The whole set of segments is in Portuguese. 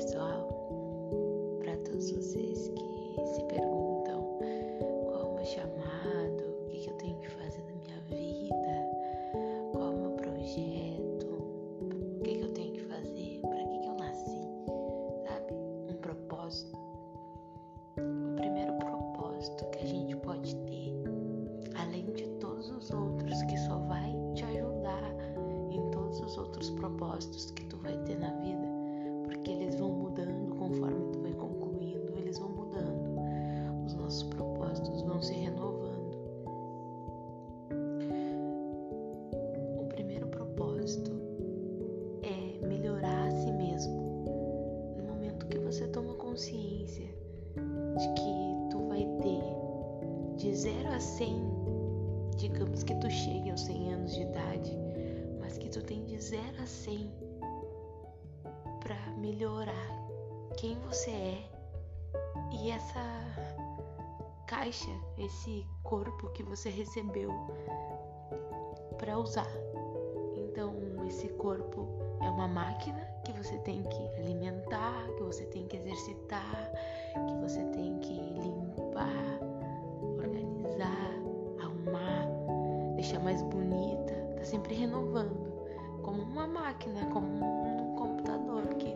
pessoal, para todos vocês tu tem de 0 a 100 para melhorar quem você é e essa caixa, esse corpo que você recebeu para usar. Então, esse corpo é uma máquina que você tem que alimentar, que você tem que exercitar, que você tem que limpar, organizar, arrumar, deixar mais bonita, tá sempre renovando, como uma máquina, como um computador que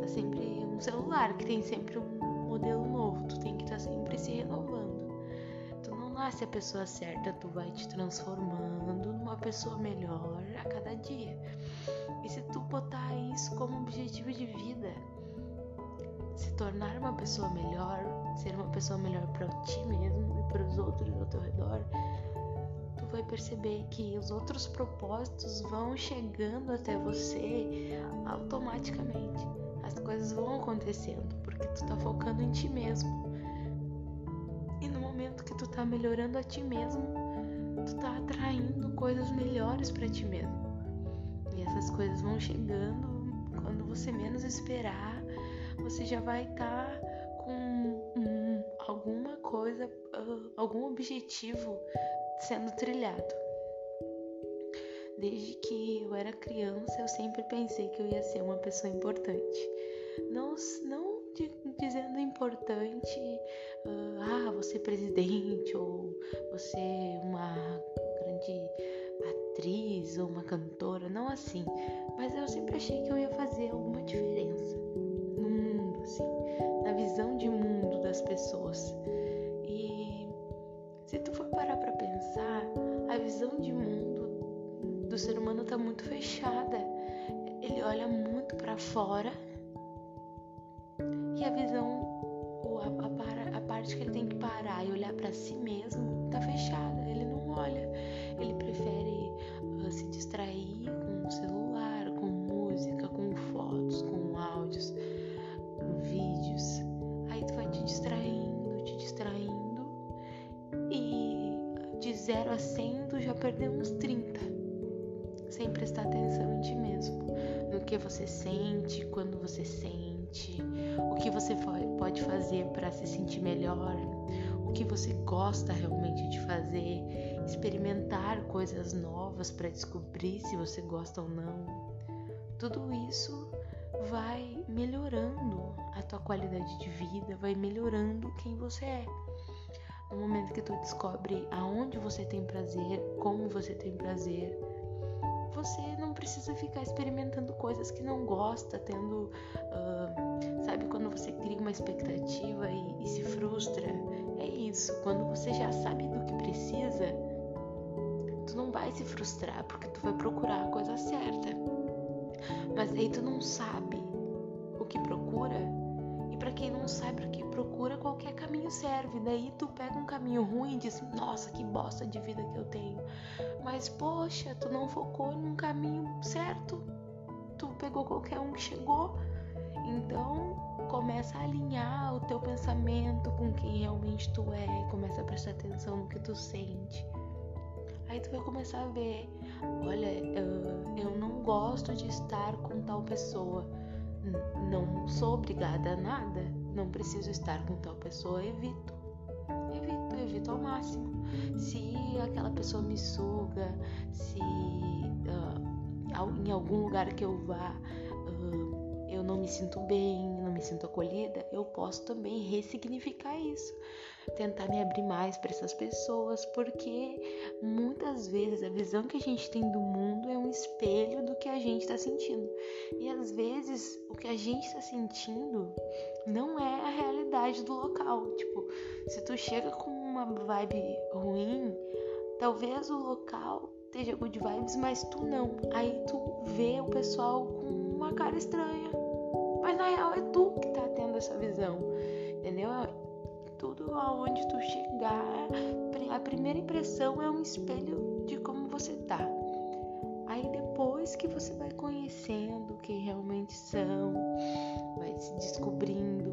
tá sempre um celular que tem sempre um modelo novo, tu tem que estar tá sempre se renovando. Tu não nasce a pessoa certa, tu vai te transformando numa pessoa melhor a cada dia. E se tu botar isso como objetivo de vida, se tornar uma pessoa melhor, ser uma pessoa melhor para ti mesmo e para os outros ao teu redor, tu vai perceber que os outros propósitos vão chegando até você automaticamente. As coisas vão acontecendo porque tu tá focando em ti mesmo. E no momento que tu tá melhorando a ti mesmo, tu tá atraindo coisas melhores para ti mesmo. E essas coisas vão chegando quando você menos esperar, você já vai estar tá com um, alguma coisa, uh, algum objetivo sendo trilhado. Desde que eu era criança, eu sempre pensei que eu ia ser uma pessoa importante. Não, não dizendo importante, uh, ah, você é presidente ou você é uma grande atriz ou uma cantora, não assim. Mas eu sempre achei que eu ia fazer alguma diferença assim, na visão de mundo das pessoas. E se tu for parar pra pensar, a visão de mundo do ser humano tá muito fechada. Ele olha muito para fora e a visão, a, a, a parte que ele tem que parar e olhar para si mesmo tá fechada. Ele não olha. Ele prefere uh, se distrair 0 a 100 tu já perdeu uns 30 sem prestar atenção em ti mesmo, no que você sente, quando você sente, o que você pode fazer para se sentir melhor, o que você gosta realmente de fazer, experimentar coisas novas para descobrir se você gosta ou não. Tudo isso vai melhorando a tua qualidade de vida, vai melhorando quem você é. No momento que tu descobre aonde você tem prazer, como você tem prazer, você não precisa ficar experimentando coisas que não gosta, tendo, uh, sabe, quando você cria uma expectativa e, e se frustra. É isso. Quando você já sabe do que precisa, tu não vai se frustrar porque tu vai procurar a coisa certa. Mas aí tu não sabe o que procura. E para quem não sabe o que procura, qualquer caminho serve. Daí tu pega um caminho ruim e diz: "Nossa, que bosta de vida que eu tenho". Mas poxa, tu não focou num caminho certo. Tu pegou qualquer um que chegou. Então, começa a alinhar o teu pensamento com quem realmente tu é, começa a prestar atenção no que tu sente. Aí tu vai começar a ver, olha, eu não gosto de estar com tal pessoa. Não sou obrigada a nada, não preciso estar com tal pessoa, evito. Evito, evito ao máximo. Se aquela pessoa me suga, se uh, em algum lugar que eu vá uh, eu não me sinto bem, me sinto acolhida, eu posso também ressignificar isso, tentar me abrir mais para essas pessoas, porque muitas vezes a visão que a gente tem do mundo é um espelho do que a gente está sentindo. E às vezes o que a gente está sentindo não é a realidade do local. Tipo, se tu chega com uma vibe ruim, talvez o local esteja good vibes, mas tu não. Aí tu vê o pessoal com uma cara estranha. Mas na real é tu que tá tendo essa visão. Entendeu? Tudo aonde tu chegar, a primeira impressão é um espelho de como você tá. Aí depois que você vai conhecendo quem realmente são, vai se descobrindo.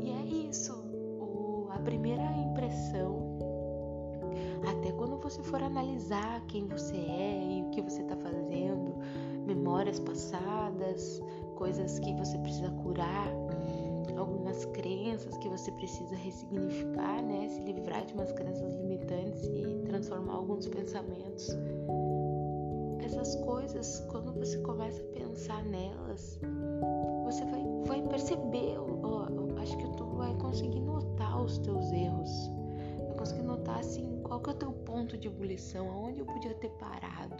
E é isso. O, a primeira impressão até quando você for analisar quem você é e o que você está fazendo, memórias passadas, coisas que você precisa curar, algumas crenças que você precisa ressignificar, né? Se livrar de umas crenças limitantes e transformar alguns pensamentos. Essas coisas, quando você começa a pensar nelas, você vai, vai perceber, acho que tu vai conseguir notar os teus erros, qual que é o teu ponto de ebulição? Aonde eu podia ter parado?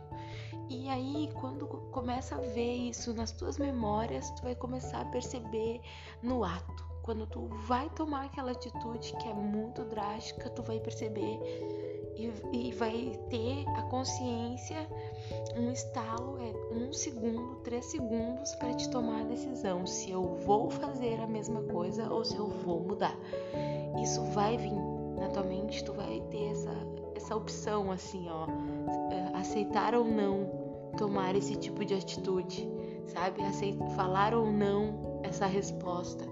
E aí, quando começa a ver isso nas tuas memórias, tu vai começar a perceber no ato. Quando tu vai tomar aquela atitude que é muito drástica, tu vai perceber e, e vai ter a consciência, um estalo, é um segundo, três segundos para te tomar a decisão se eu vou fazer a mesma coisa ou se eu vou mudar. Isso vai vir na tua mente, tu vai ter essa, essa opção assim, ó, aceitar ou não tomar esse tipo de atitude, sabe? Aceitar, falar ou não essa resposta,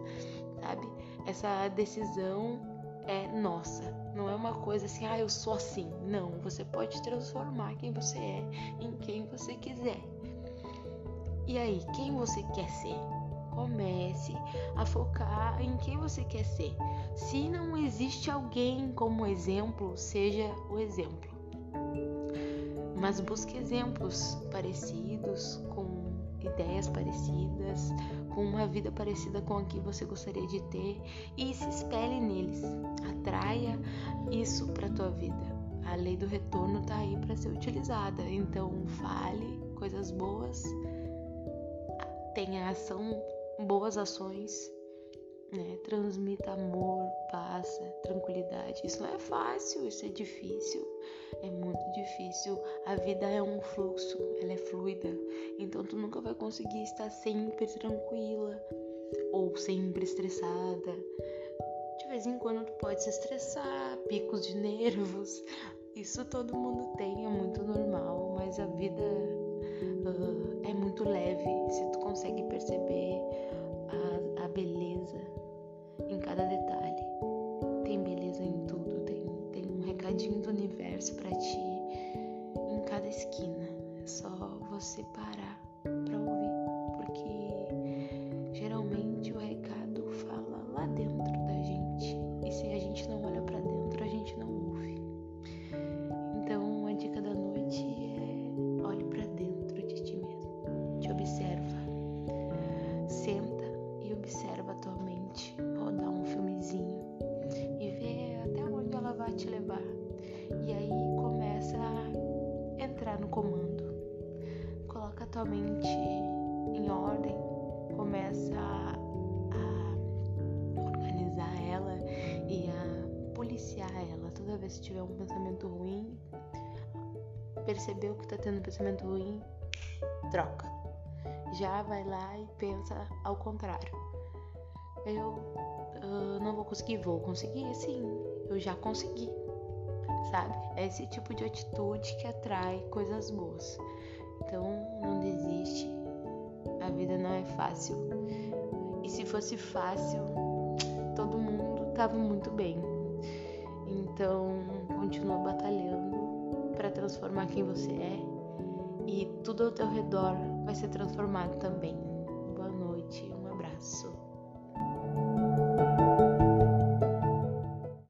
sabe? Essa decisão é nossa, não é uma coisa assim, ah, eu sou assim. Não, você pode transformar quem você é em quem você quiser. E aí, quem você quer ser? Comece a focar em quem você quer ser. Se não existe alguém como exemplo, seja o exemplo. Mas busque exemplos parecidos, com ideias parecidas, com uma vida parecida com a que você gostaria de ter e se espelhe neles. Atraia isso para tua vida. A lei do retorno está aí para ser utilizada. Então, fale coisas boas, tenha ação boas ações, né? Transmita amor, paz, tranquilidade. Isso não é fácil, isso é difícil, é muito difícil. A vida é um fluxo, ela é fluida, então tu nunca vai conseguir estar sempre tranquila ou sempre estressada. De vez em quando tu pode se estressar, picos de nervos. Isso todo mundo tem, é muito normal, mas a vida uh, é muito leve se tu consegue perceber Coloca a tua mente em ordem, começa a, a organizar ela e a policiar ela. Toda vez que tiver um pensamento ruim, percebeu que tá tendo um pensamento ruim, troca já vai lá e pensa ao contrário eu uh, não vou conseguir, vou conseguir sim, eu já consegui, sabe? É esse tipo de atitude que atrai coisas boas. Então não desiste, a vida não é fácil. E se fosse fácil, todo mundo tava muito bem. Então continua batalhando para transformar quem você é e tudo ao teu redor vai ser transformado também.